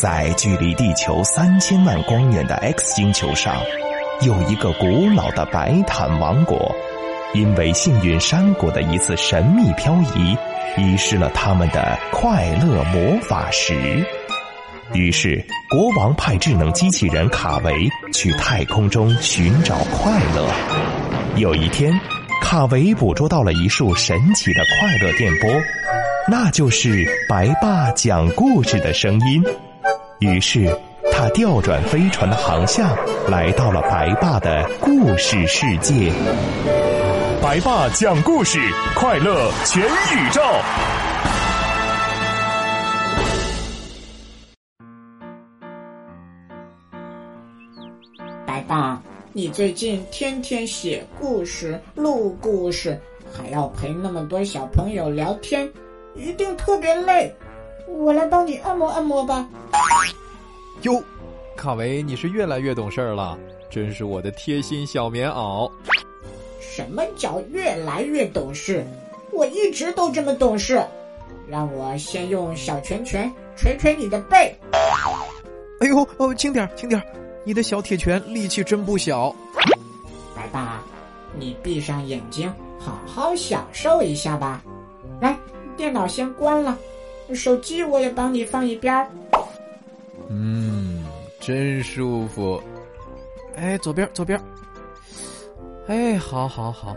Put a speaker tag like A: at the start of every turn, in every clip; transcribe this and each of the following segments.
A: 在距离地球三千万光年的 X 星球上，有一个古老的白毯王国，因为幸运山谷的一次神秘漂移，遗失了他们的快乐魔法石。于是，国王派智能机器人卡维去太空中寻找快乐。有一天，卡维捕捉到了一束神奇的快乐电波，那就是白爸讲故事的声音。于是，他调转飞船的航向，来到了白爸的故事世界。白爸讲故事，快乐全宇宙。
B: 白爸，你最近天天写故事、录故事，还要陪那么多小朋友聊天，一定特别累。我来帮你按摩按摩吧。
C: 哟，卡维，你是越来越懂事儿了，真是我的贴心小棉袄。
B: 什么叫越来越懂事？我一直都这么懂事。让我先用小拳拳捶捶你的背。
C: 哎呦哦，轻点轻点你的小铁拳力气真不小。
B: 来吧，你闭上眼睛，好好享受一下吧。来，电脑先关了，手机我也帮你放一边儿。
C: 嗯，真舒服。哎，左边左边。哎，好好好。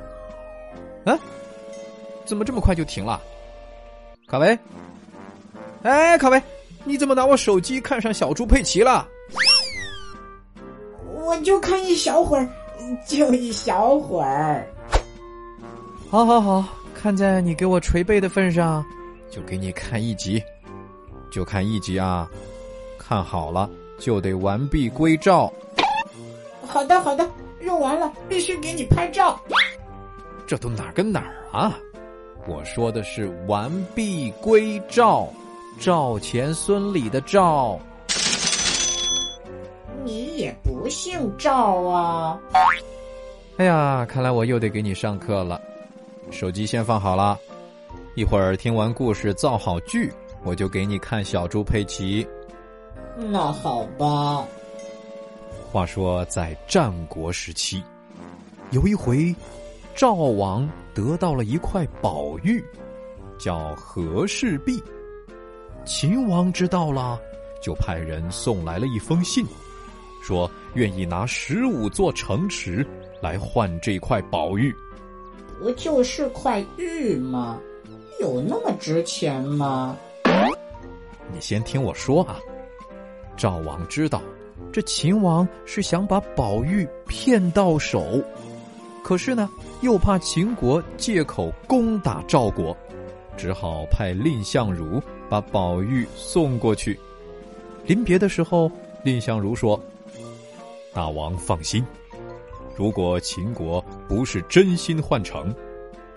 C: 啊，怎么这么快就停了？卡维，哎，卡维，你怎么拿我手机看上小猪佩奇了？
B: 我就看一小会儿，就一小会儿。
C: 好好好，看在你给我捶背的份上，就给你看一集，就看一集啊！看好了就得完璧归赵。
B: 好的好的，用完了必须给你拍照。
C: 这都哪儿跟哪儿啊？我说的是完璧归赵，赵钱孙李的赵。
B: 你也不姓赵啊？
C: 哎呀，看来我又得给你上课了。手机先放好了，一会儿听完故事造好句，我就给你看小猪佩奇。
B: 那好吧。
C: 话说在战国时期，有一回，赵王得到了一块宝玉，叫和氏璧。秦王知道了，就派人送来了一封信。说愿意拿十五座城池来换这块宝玉，
B: 不就是块玉吗？有那么值钱吗？
C: 你先听我说啊！赵王知道这秦王是想把宝玉骗到手，可是呢，又怕秦国借口攻打赵国，只好派蔺相如把宝玉送过去。临别的时候，蔺相如说。大王放心，如果秦国不是真心换城，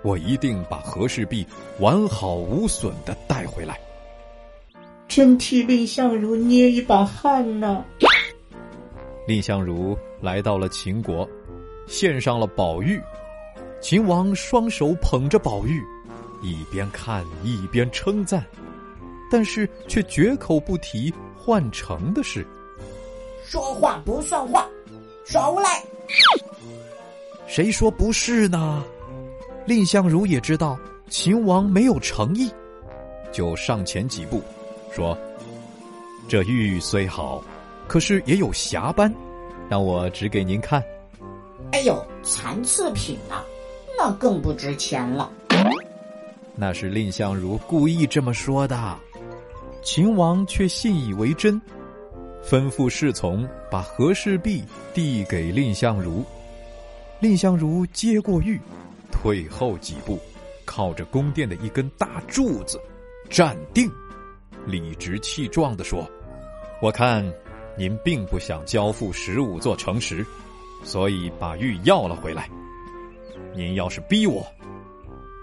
C: 我一定把和氏璧完好无损的带回来。
B: 真替蔺相如捏一把汗呢。
C: 蔺相如来到了秦国，献上了宝玉。秦王双手捧着宝玉，一边看一边称赞，但是却绝口不提换城的事。
B: 说话不算话，耍无赖！
C: 谁说不是呢？蔺相如也知道秦王没有诚意，就上前几步，说：“这玉虽好，可是也有瑕斑，让我指给您看。”
B: 哎呦，残次品啊，那更不值钱了。
C: 那是蔺相如故意这么说的，秦王却信以为真。吩咐侍从把和氏璧递给蔺相如，蔺相如接过玉，退后几步，靠着宫殿的一根大柱子，站定，理直气壮地说：“我看您并不想交付十五座城池，所以把玉要了回来。您要是逼我，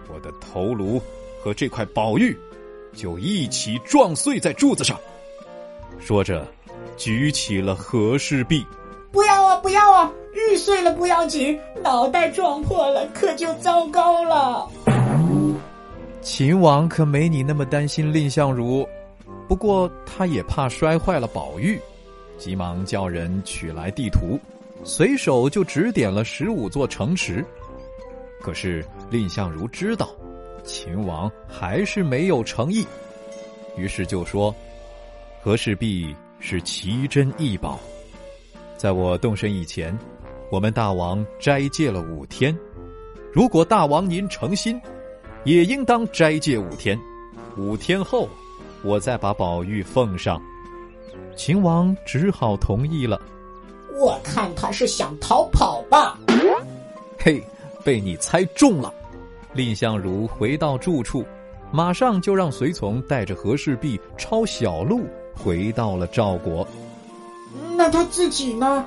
C: 我的头颅和这块宝玉就一起撞碎在柱子上。”说着。举起了和氏璧，
B: 不要啊，不要啊！玉碎了不要紧，脑袋撞破了可就糟糕了。
C: 秦王可没你那么担心蔺相如，不过他也怕摔坏了宝玉，急忙叫人取来地图，随手就指点了十五座城池。可是蔺相如知道，秦王还是没有诚意，于是就说：“和氏璧是奇珍异宝，在我动身以前，我们大王斋戒了五天。如果大王您诚心，也应当斋戒五天。五天后。”我再把宝玉奉上，秦王只好同意了。
B: 我看他是想逃跑吧。
C: 嘿，被你猜中了。蔺相如回到住处，马上就让随从带着和氏璧抄小路回到了赵国。
B: 那他自己呢？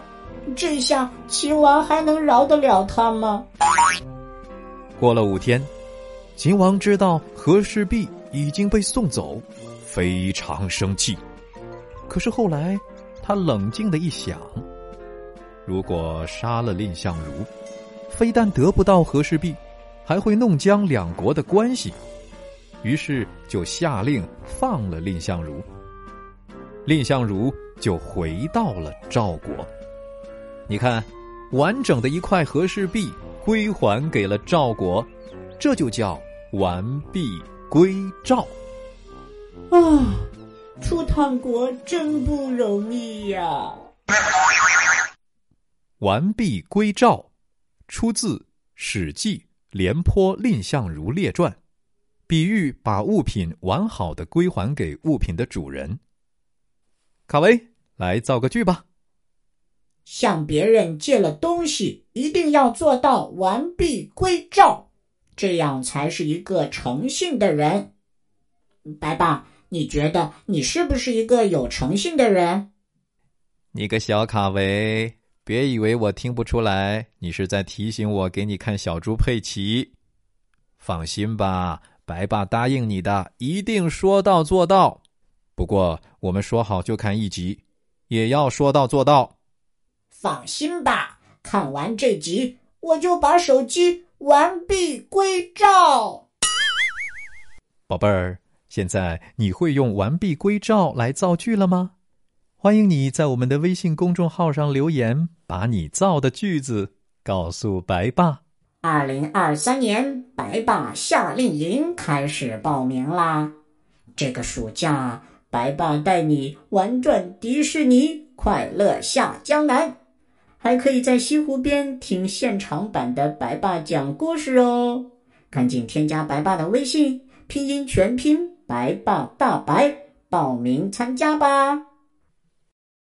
B: 这下秦王还能饶得了他吗？
C: 过了五天，秦王知道和氏璧已经被送走。非常生气，可是后来，他冷静的一想，如果杀了蔺相如，非但得不到和氏璧，还会弄僵两国的关系，于是就下令放了蔺相如。蔺相如就回到了赵国。你看，完整的一块和氏璧归还给了赵国，这就叫完璧归赵。
B: 啊，出趟国真不容易呀！
C: 完璧归赵，出自《史记·廉颇蔺相如列传》，比喻把物品完好的归还给物品的主人。卡维，来造个句吧。
B: 向别人借了东西，一定要做到完璧归赵，这样才是一个诚信的人。白爸。你觉得你是不是一个有诚信的人？
C: 你个小卡维，别以为我听不出来，你是在提醒我给你看小猪佩奇。放心吧，白爸答应你的，一定说到做到。不过我们说好就看一集，也要说到做到。
B: 放心吧，看完这集，我就把手机完璧归赵。
C: 宝贝儿。现在你会用“完璧归赵”来造句了吗？欢迎你在我们的微信公众号上留言，把你造的句子告诉白爸。
B: 二零二三年白爸夏令营开始报名啦！这个暑假，白爸带你玩转迪士尼，快乐下江南，还可以在西湖边听现场版的白爸讲故事哦！赶紧添加白爸的微信，拼音全拼。白爸大白，报名参加吧！